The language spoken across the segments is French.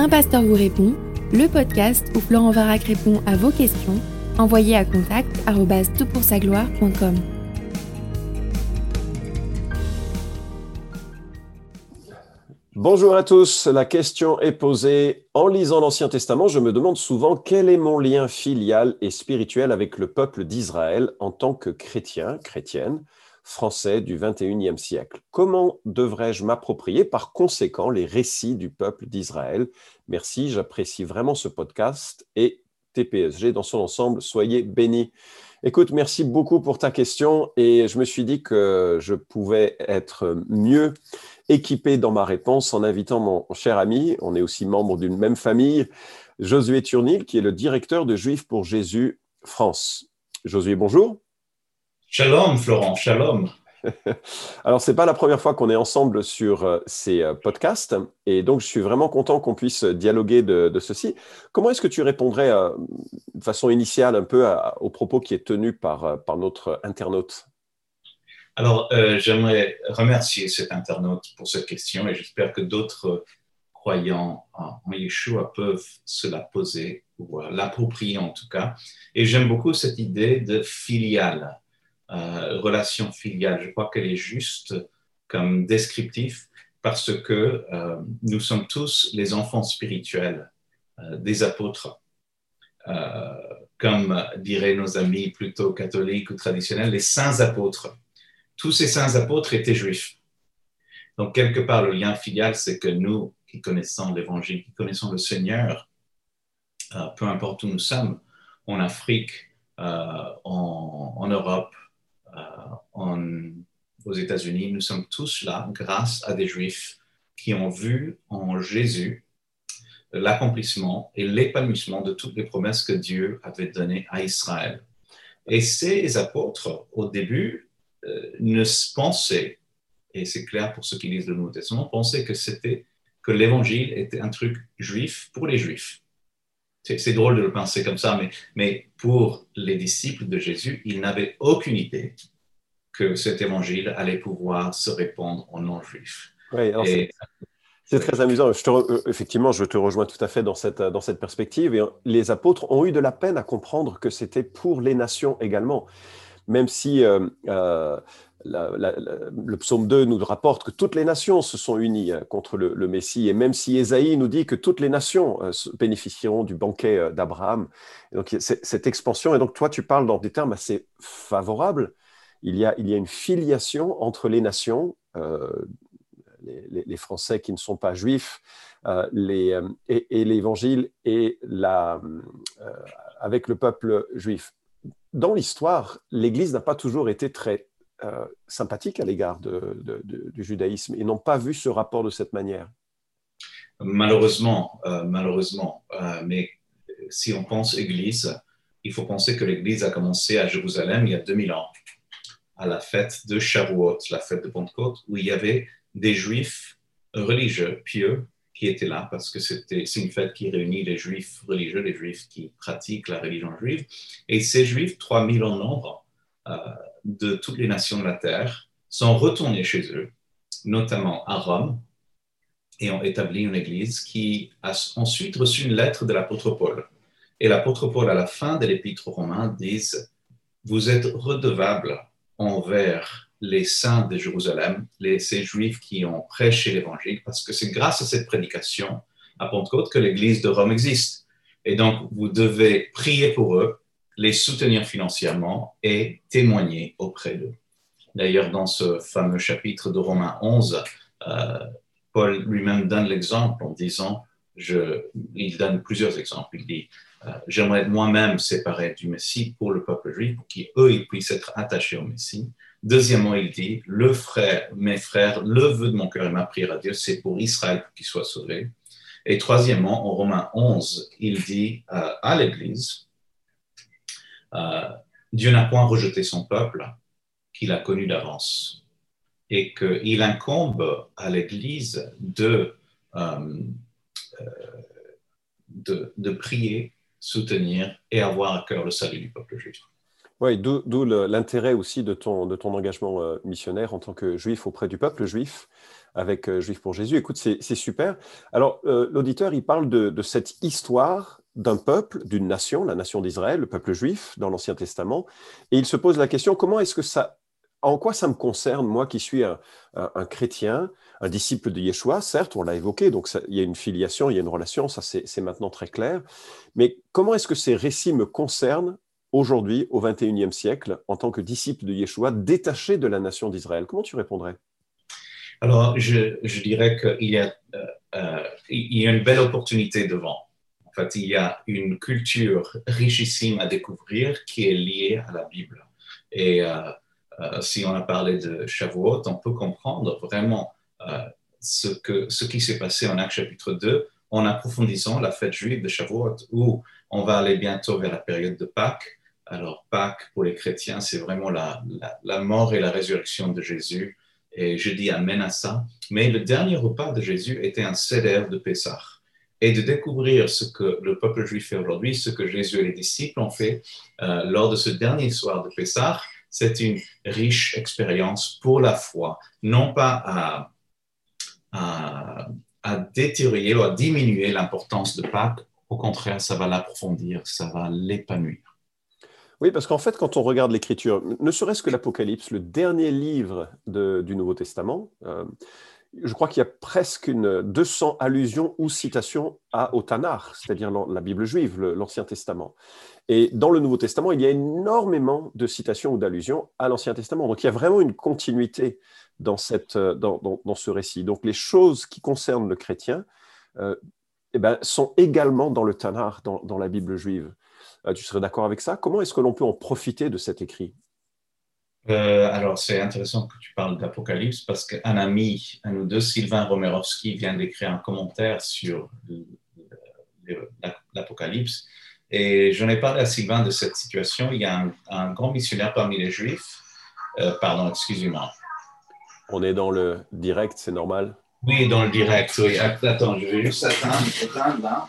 Un pasteur vous répond, le podcast où Florent Varac répond à vos questions, envoyez à contact gloire.com Bonjour à tous, la question est posée. En lisant l'Ancien Testament, je me demande souvent quel est mon lien filial et spirituel avec le peuple d'Israël en tant que chrétien, chrétienne, français du 21e siècle. Comment devrais-je m'approprier par conséquent les récits du peuple d'Israël? Merci, j'apprécie vraiment ce podcast et TPSG dans son ensemble. Soyez bénis. Écoute, merci beaucoup pour ta question et je me suis dit que je pouvais être mieux équipé dans ma réponse en invitant mon cher ami, on est aussi membre d'une même famille, Josué Turnil, qui est le directeur de Juifs pour Jésus France. Josué, bonjour. Shalom, Florent, shalom. Alors, ce n'est pas la première fois qu'on est ensemble sur euh, ces euh, podcasts, et donc je suis vraiment content qu'on puisse dialoguer de, ceci. Comment est-ce que tu répondrais euh, de façon initiale un peu aux propos qui est tenu par, par notre internaute? Alors, j'aimerais remercier cet internaute pour cette question, et j'espère que d'autres croyants en Yeshua peuvent se la poser, ou l'approprier en tout cas. Et j'aime beaucoup cette idée de filiale euh, relation filiale. Je crois qu'elle est juste comme descriptif parce que euh, nous sommes tous les enfants spirituels euh, des apôtres. comme diraient nos amis plutôt catholiques ou traditionnels, les saints apôtres. Tous ces saints apôtres étaient juifs. Donc, quelque part, le lien filial, c'est que nous, qui connaissons l'Évangile, qui connaissons le Seigneur, peu importe où nous sommes, en Afrique, en, Europe, euh, aux États-Unis, nous sommes tous là grâce à des Juifs qui ont vu en Jésus l'accomplissement et l'épanouissement de toutes les promesses que Dieu avait données à Israël. Et ces apôtres, au début, euh, ne pensaient, et c'est clair pour ceux qui lisent le Nouveau Testament, pensaient que c'était que l'évangile était un truc juif pour les juifs. C'est drôle de le penser comme ça, mais, mais pour les disciples de Jésus, ils n'avaient aucune idée que cet évangile allait pouvoir se répandre aux non-juifs. Oui, c'est très amusant. Je te, euh, effectivement, je te rejoins tout à fait dans cette, dans cette perspective. Et les apôtres ont eu de la peine à comprendre que c'était pour les nations également. Même si euh, euh, le psaume 2 nous rapporte que toutes les nations se sont unies euh, contre le, Messie, et même si Ésaïe nous dit que toutes les nations euh, bénéficieront du banquet euh, d'Abraham. Donc cette expansion, et donc toi tu parles dans des termes assez favorables, il y a, une filiation entre les nations, les, Français qui ne sont pas juifs, et, l'Évangile et avec le peuple juif. Dans l'histoire, l'Église n'a pas toujours été très euh, sympathiques à l'égard du judaïsme et n'ont pas vu ce rapport de cette manière. Malheureusement, euh, malheureusement. Euh, mais si on pense Église, il faut penser que l'Église a commencé à Jérusalem il y a 2000 ans, à la fête de Shavuot, la fête de Pentecôte, où il y avait des Juifs religieux, pieux, qui étaient là parce que c'est une fête qui réunit les Juifs religieux, les Juifs qui pratiquent la religion juive. Et ces Juifs, 3000 en nombre, de toutes les nations de la terre sont retournés chez eux, notamment à Rome, et ont établi une église qui a ensuite reçu une lettre de l'apôtre Paul. Et l'apôtre Paul, à la fin de l'épître romain, dit Vous êtes redevables envers les saints de Jérusalem, les, ces juifs qui ont prêché l'évangile, parce que c'est grâce à cette prédication à Pentecôte que l'église de Rome existe. Et donc, vous devez prier pour eux les soutenir financièrement et témoigner auprès d'eux. D'ailleurs, dans ce fameux chapitre de Romains 11, euh, Paul lui-même donne l'exemple en disant, il donne plusieurs exemples. Il dit, euh, j'aimerais moi-même séparer du Messie pour le peuple juif, pour qu'eux, ils puissent être attachés au Messie. Deuxièmement, il dit, le frère, mes frères, le vœu de mon cœur et ma prière à Dieu, c'est pour Israël qu'il soit sauvé. Et troisièmement, en Romains 11, il dit euh, à l'Église, euh, Dieu n'a point rejeté son peuple qu'il a connu d'avance et qu'il incombe à l'Église de, euh, euh, de, prier, soutenir et avoir à cœur le salut du peuple juif. Oui, d'où l'intérêt aussi de ton, de ton engagement missionnaire en tant que juif auprès du peuple juif, avec Juif pour Jésus. Écoute, c'est super. Alors, l'auditeur, il parle de, cette histoire d'un peuple, d'une nation, la nation d'Israël, le peuple juif dans l'Ancien Testament, et il se pose la question, comment est-ce que ça, en quoi ça me concerne, moi qui suis un, chrétien, un disciple de Yeshua, certes, on l'a évoqué, donc il y a une filiation, il y a une relation, ça c'est maintenant très clair, mais comment est-ce que ces récits me concernent aujourd'hui, au XXIe siècle, en tant que disciple de Yeshua, détaché de la nation d'Israël? Comment tu répondrais? Alors, je, dirais qu'il euh, euh, y a une belle opportunité devant. Fait, il y a une culture richissime à découvrir qui est liée à la Bible. Et euh, si on a parlé de Shavuot, on peut comprendre vraiment ce, que, ce qui s'est passé en Acte chapitre 2 en approfondissant la fête juive de Shavuot, où on va aller bientôt vers la période de Pâques alors Pâques, pour les chrétiens, c'est vraiment la, mort et la résurrection de Jésus. Et je dis Amen à ça. Mais le dernier repas de Jésus était un céder de Pessah. Et de découvrir ce que le peuple juif fait aujourd'hui, ce que Jésus et les disciples ont fait euh, lors de ce dernier soir de Pessah, c'est une riche expérience pour la foi, non pas à, à, détériorer ou à diminuer l'importance de Pâques, au contraire, ça va l'approfondir, ça va l'épanouir. Oui, parce qu'en fait, quand on regarde l'Écriture, ne serait-ce que l'Apocalypse, le dernier livre du Nouveau Testament, euh, je crois qu'il y a presque une 200 allusions ou citations à, au Tanakh, c'est-à-dire la Bible juive, l'Ancien Testament. Et dans le Nouveau Testament, il y a énormément de citations ou d'allusions à l'Ancien Testament. Donc il y a vraiment une continuité dans, ce récit. Donc les choses qui concernent le chrétien euh, eh ben, sont également dans le Tanakh, dans, dans la Bible juive. Euh, tu serais d'accord avec ça? Comment est-ce que l'on peut en profiter de cet écrit? Euh, alors, c'est intéressant que tu parles d'Apocalypse parce qu'un ami, un ou deux, Sylvain Romerovski, vient d'écrire un commentaire sur l'Apocalypse. Et j'en ai parlé à Sylvain de cette situation. Il y a un, grand missionnaire parmi les Juifs. Euh, pardon, excusez-moi. On est dans le direct, c'est normal? Oui, dans le direct, oui. Attends, je vais juste attendre, là.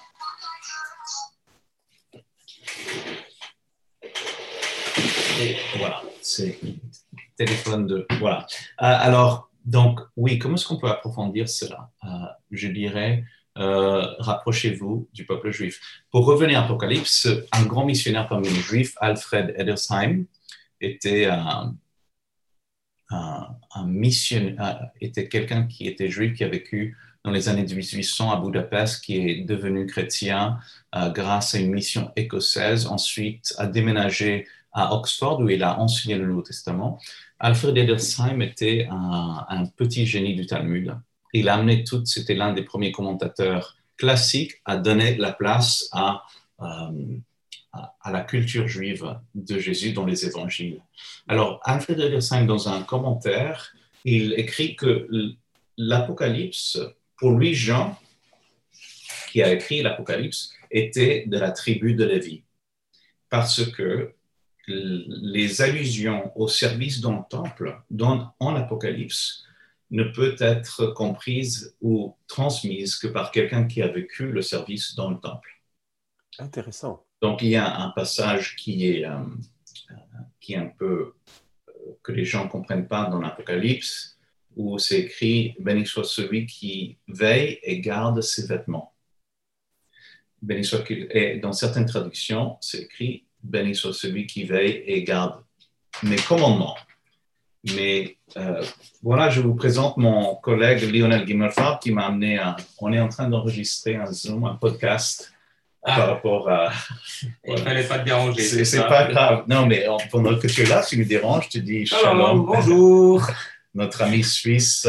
voilà, c'est téléphone de. Voilà. Euh, alors, donc, oui, comment est-ce qu'on peut approfondir cela? Euh, Je dirais, euh, rapprochez-vous du peuple juif. Pour revenir à Apocalypse, un grand missionnaire parmi les juifs, Alfred Edersheim, était un, missionnaire, était quelqu'un qui était juif, qui a vécu dans les années 1800 à Budapest, qui est devenu chrétien grâce à une mission écossaise, ensuite a déménagé à Oxford, où il a enseigné le Nouveau Testament. Alfred Edersheim était un, petit génie du Talmud. Il a amené tout, c'était l'un des premiers commentateurs classiques à donner la place à, euh, à, la culture juive de Jésus dans les évangiles. Alors, Alfred Edersheim, dans un commentaire, il écrit que l'Apocalypse, pour lui, Jean, qui a écrit l'Apocalypse, était de la tribu de Lévi. Parce que les allusions au service dans le temple dans, en Apocalypse ne peut être comprise ou transmise que par quelqu'un qui a vécu le service dans le temple. Intéressant. Donc il y a un passage qui est, euh, qui est un peu euh, que les gens ne comprennent pas dans l'Apocalypse, où c'est écrit Béni soit celui qui veille et garde ses vêtements. Béni soit et dans certaines traductions, c'est écrit béni soit celui qui veille et garde mes commandements. Mais euh, voilà, je vous présente mon collègue Lionel Gimmelfarb qui m'a amené à. On est en train d'enregistrer un Zoom, un podcast ah. par rapport à. Il ne fallait pas te déranger. C'est pas grave. Non, mais pendant que tu es là, si tu me déranges, tu dis shalom. bonjour. Notre ami suisse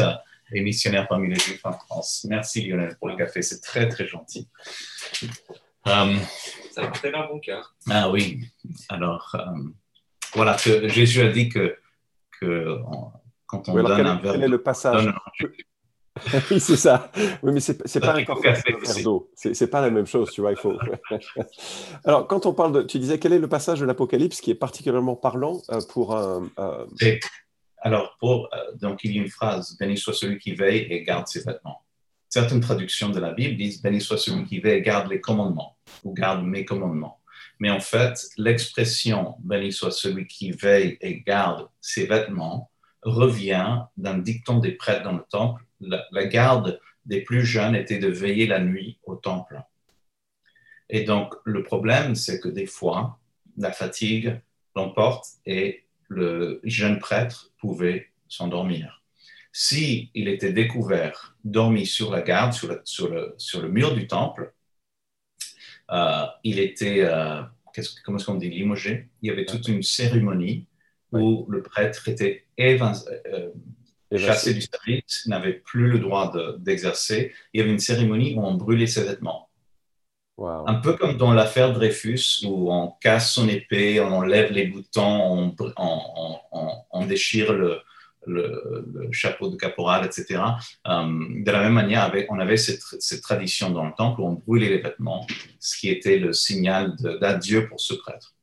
et missionnaire parmi les Juifs en France. Merci Lionel pour le café, c'est très très gentil. Um, ça fait un bon cœur. Ah oui. Alors, euh, voilà, que Jésus a dit que, que quand on donne un verre. Quel est le passage oui, c'est ça. Oui, mais c'est pas un verre d'eau. C'est pas la même chose, tu vois. Il faut. Alors, quand on parle de, tu disais quel est le passage de l'Apocalypse qui est particulièrement parlant euh, pour un. Alors, pour, euh, donc il y a une phrase béni soit celui qui veille et garde ses vêtements certaines traductions de la Bible disent Béni soit celui qui veille et garde les commandements ou garde mes commandements. Mais en fait, l'expression béni soit celui qui veille et garde ses vêtements revient d'un dicton des prêtres dans le temple. La, garde des plus jeunes était de veiller la nuit au temple. Et donc, le problème, c'est que des fois, la fatigue l'emporte et le jeune prêtre pouvait s'endormir. Si il était découvert dormi sur la garde, sur le, sur le, sur le mur du temple, euh, il était, euh, comment est-ce qu'on dit, limogé? Il y avait toute une cérémonie où le prêtre était euh, chassé du service, n'avait plus le droit d'exercer. il y avait une cérémonie où on brûlait ses vêtements. Un peu comme dans l'affaire Dreyfus, où on casse son épée, on enlève les boutons, on, déchire le, chapeau de caporal, etc. Euh, de la même manière, on avait cette, tradition dans le temple où on brûlait les vêtements, ce qui était le signal d'adieu pour ce prêtre.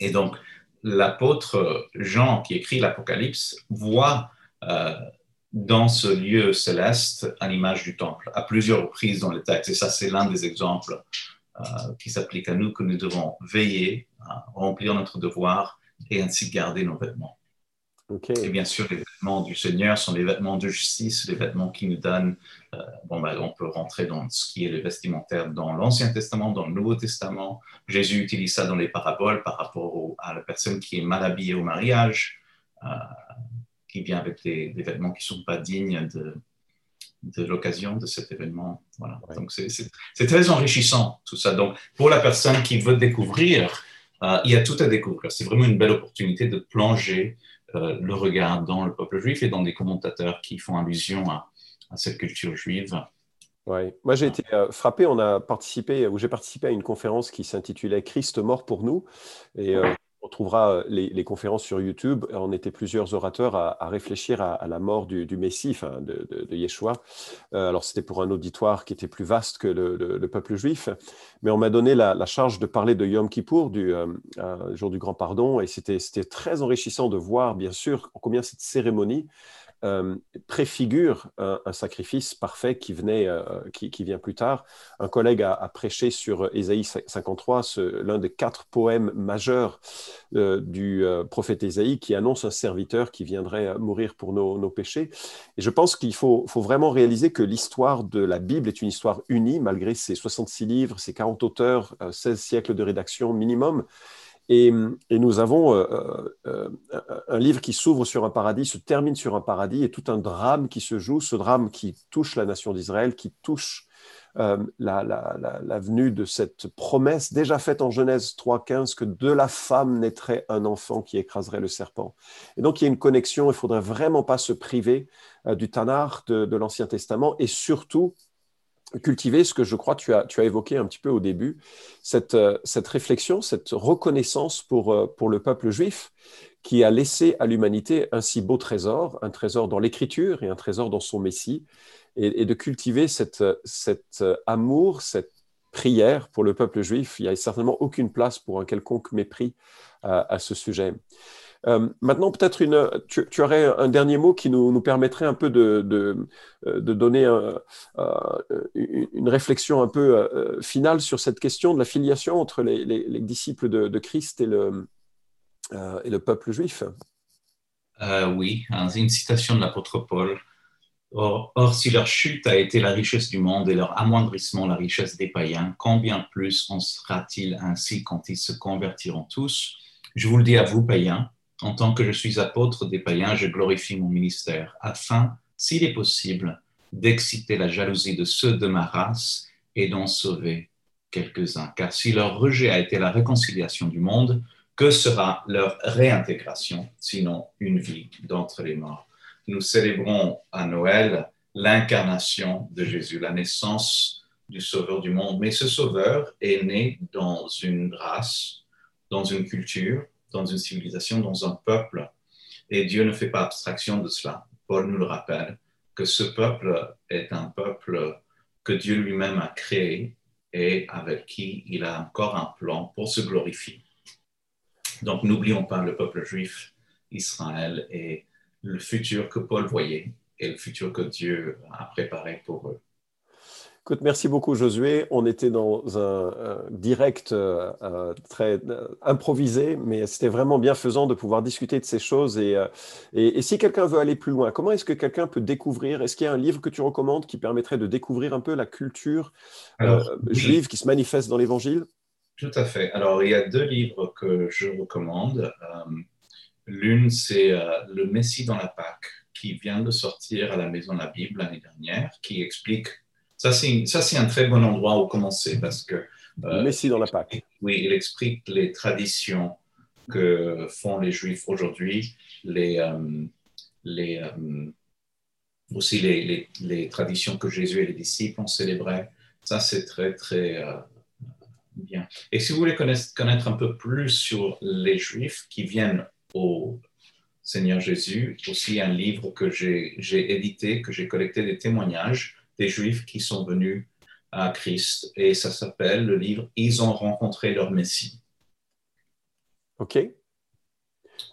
Et donc, l'apôtre Jean, qui écrit l'Apocalypse, voit euh, dans ce lieu céleste à l'image du temple, à plusieurs reprises dans le texte. Et ça, c'est l'un des exemples euh, qui s'applique à nous, que nous devons veiller, à remplir notre devoir et ainsi garder nos vêtements. Et bien sûr, les vêtements du Seigneur sont les vêtements de justice, les vêtements qui nous donnent. Euh, bon, ben, on peut rentrer dans ce qui est le vestimentaire dans l'Ancien Testament, dans le Nouveau Testament. Jésus utilise ça dans les paraboles par rapport à la personne qui est mal habillée au mariage. Euh, qui vient avec des, vêtements qui ne sont pas dignes de, de l'occasion de cet événement. Voilà. Donc, c'est très enrichissant, tout ça. Donc, pour la personne qui veut découvrir, euh, il y a tout à découvrir. C'est vraiment une belle opportunité de plonger euh, le regard dans le peuple juif et dans des commentateurs qui font allusion à, cette culture juive. Oui, moi j'ai été euh, frappé, on a participé, ou j'ai participé à une conférence qui s'intitulait Christ mort pour nous. Et on trouvera euh, les, conférences sur YouTube. On était plusieurs orateurs à, réfléchir à, la mort du, Messie, enfin de, Yeshua. Euh, alors c'était pour un auditoire qui était plus vaste que le, peuple juif, mais on m'a donné la, charge de parler de Yom Kippour, du euh, jour du grand pardon, et c'était très enrichissant de voir, bien sûr, combien cette cérémonie euh, préfigure un, sacrifice parfait qui, venait, euh, qui, vient plus tard. Un collègue a, prêché sur Ésaïe 53, l'un des quatre poèmes majeurs euh, du prophète Ésaïe, qui annonce un serviteur qui viendrait mourir pour nos, péchés. Et je pense qu'il faut, faut, vraiment réaliser que l'histoire de la Bible est une histoire unie, malgré ses 66 livres, ses 40 auteurs, 16 siècles de rédaction minimum. Et, nous avons un livre qui s'ouvre sur un paradis, se termine sur un paradis, et tout un drame qui se joue, ce drame qui touche la nation d'Israël, qui touche euh, la, venue de cette promesse déjà faite en Genèse 3.15 que de la femme naîtrait un enfant qui écraserait le serpent. Et donc il y a une connexion, il faudrait vraiment pas se priver du Tanar de, l'Ancien Testament, et surtout cultiver ce que je crois tu as, tu as évoqué un petit peu au début, cette, euh, réflexion, cette reconnaissance pour, euh, pour le peuple juif qui a laissé à l'humanité un si beau trésor, un trésor dans l'écriture et un trésor dans son Messie, et, de cultiver cette, cet euh, amour, cette prière pour le peuple juif. Il n'y a certainement aucune place pour un quelconque mépris à ce sujet. Euh, maintenant, peut-être une, tu, aurais un dernier mot qui nous, permettrait un peu de, euh, donner euh, une réflexion un peu finale sur cette question de la filiation entre les, disciples de, Christ et le, et le peuple juif. oui, une citation de l'apôtre Paul. Or, or, si leur chute a été la richesse du monde et leur amoindrissement la richesse des païens, combien plus en sera-t-il ainsi quand ils se convertiront tous? Je vous le dis à vous, païens, en tant que je suis apôtre des païens, je glorifie mon ministère, afin, s'il est possible, d'exciter la jalousie de ceux de ma race et d'en sauver quelques-uns. Car si leur rejet a été la réconciliation du monde, que sera leur réintégration, sinon une vie d'entre les morts? Nous célébrons à Noël l'incarnation de Jésus, la naissance du Sauveur du monde. Mais ce Sauveur est né dans une race, dans une culture, dans une civilisation, dans un peuple. Et Dieu ne fait pas abstraction de cela. Paul nous le rappelle, que ce peuple est un peuple que Dieu lui-même a créé et avec qui il a encore un plan pour se glorifier. Donc n'oublions pas le peuple juif, Israël, et le futur que Paul voyait et le futur que Dieu a préparé pour eux. Écoute, merci beaucoup Josué. On était dans un, direct euh, euh, très euh, improvisé, mais c'était vraiment bienfaisant de pouvoir discuter de ces choses. Et, et, si quelqu'un veut aller plus loin, comment est-ce que quelqu'un peut découvrir? Est-ce qu'il y a un livre que tu recommandes qui permettrait de découvrir un peu la culture juive qui se manifeste dans l'Évangile? Tout à fait. Alors, il y a deux livres que je recommande. L'une, c'est Le Messie dans la Pâque, qui vient de sortir à la Maison de la Bible l'année dernière, qui explique ça, c'est un très bon endroit où commencer parce que. Euh, Messie dans la Pâque. Oui, il explique les traditions que font les Juifs aujourd'hui, les, euh, les, euh, aussi les, les, traditions que Jésus et les disciples ont célébrées. Ça, c'est très, très bien. Et si vous voulez connaître, connaître un peu plus sur les Juifs qui viennent au Seigneur Jésus, aussi un livre que j'ai édité, que j'ai collecté des témoignages des Juifs qui sont venus à Christ. Et ça s'appelle le livre Ils ont rencontré leur Messie. OK.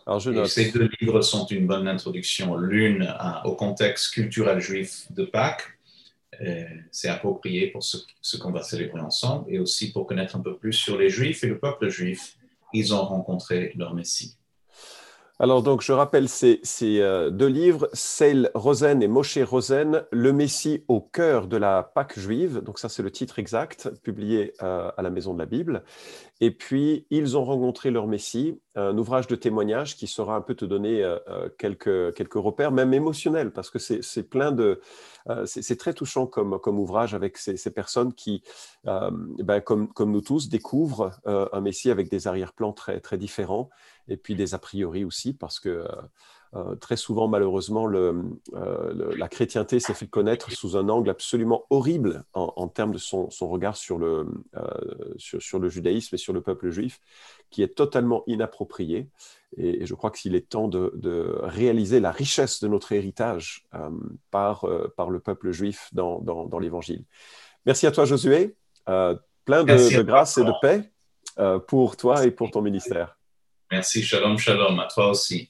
Alors je note. ces deux livres sont une bonne introduction. L'une au contexte culturel juif de Pâques. Euh, c'est approprié pour ce, qu'on va célébrer ensemble et aussi pour connaître un peu plus sur les Juifs et le peuple juif. Ils ont rencontré leur Messie. Alors donc je rappelle ces, euh, deux livres, Seil Rosen et Moshe Rosen, Le Messie au cœur de la Pâque juive, donc ça c'est le titre exact, publié euh, à la Maison de la Bible. Et puis, ils ont rencontré leur Messie, un ouvrage de témoignage qui saura un peu te donner euh, euh, quelques, quelques repères, même émotionnels, parce que c'est plein de... Euh, c'est très touchant comme, comme ouvrage avec ces, personnes qui, ben, comme, comme nous tous, découvrent un Messie avec des arrière-plans très, très différents, et puis des a priori aussi, parce que euh, très souvent, malheureusement, euh, le, la chrétienté s'est fait connaître sous un angle absolument horrible en, termes de son, regard sur le, euh, sur, le judaïsme et sur le peuple juif, qui est totalement inapproprié. Et, je crois qu'il est temps de, réaliser la richesse de notre héritage par, par le peuple juif dans, dans, l'Évangile. Merci à toi, Josué. plein de, de grâce et de paix pour toi et pour ton ministère. Merci, shalom, shalom, à toi aussi.